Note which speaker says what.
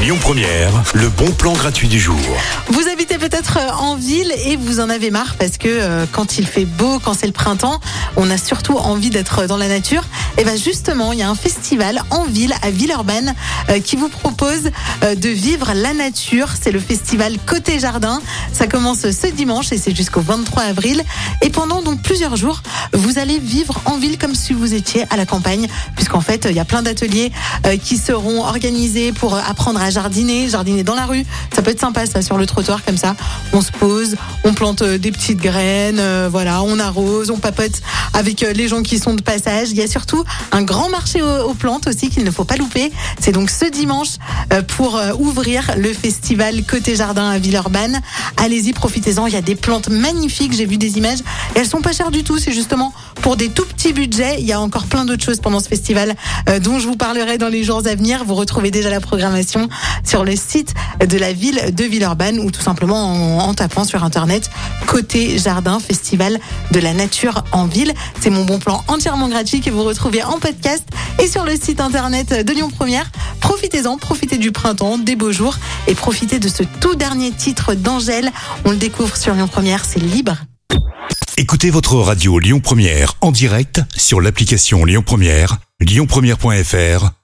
Speaker 1: Lyon Première, le bon plan gratuit du jour.
Speaker 2: Vous habitez peut-être euh, en ville et vous en avez marre parce que euh, quand il fait beau, quand c'est le printemps, on a surtout envie d'être dans la nature. Et bien justement, il y a un festival en ville, à Villeurbanne, euh, qui vous propose euh, de vivre la nature. C'est le festival Côté Jardin. Ça commence ce dimanche et c'est jusqu'au 23 avril. Et pendant donc plusieurs jours, vous allez vivre en ville comme si vous étiez à la campagne, puisqu'en fait, il y a plein d'ateliers euh, qui seront organisés pour euh, apprendre à jardiner, jardiner dans la rue. Ça peut être sympa, ça, sur le trottoir comme ça. On se pose, on plante euh, des petites graines, euh, voilà, on arrose, on papote avec euh, les gens qui sont de passage. Il y a surtout un grand marché aux, plantes aussi qu'il ne faut pas louper. C'est donc ce dimanche euh, pour ouvrir le festival Côté Jardin à Villeurbanne. Allez-y, profitez-en. Il y a des plantes magnifiques. J'ai vu des images et elles sont pas chères du tout. C'est justement pour des tout petits budgets. Il y a encore plein d'autres choses pendant ce festival dont je vous parlerai dans les jours à venir. Vous retrouvez déjà la programmation sur le site de la ville de Villeurbanne ou tout simplement en, tapant sur internet Côté Jardin Festival de la nature en ville. C'est mon bon plan entièrement gratuit que vous retrouvez en podcast et sur le site internet de Lyon Première. Profitez-en, profitez du printemps, des beaux jours et profitez de ce tout dernier titre d'Angèle. On le découvre sur Lyon Première, c'est libre.
Speaker 1: Écoutez votre radio Lyon Première en direct sur l'application Lyon Première, lyonpremière.fr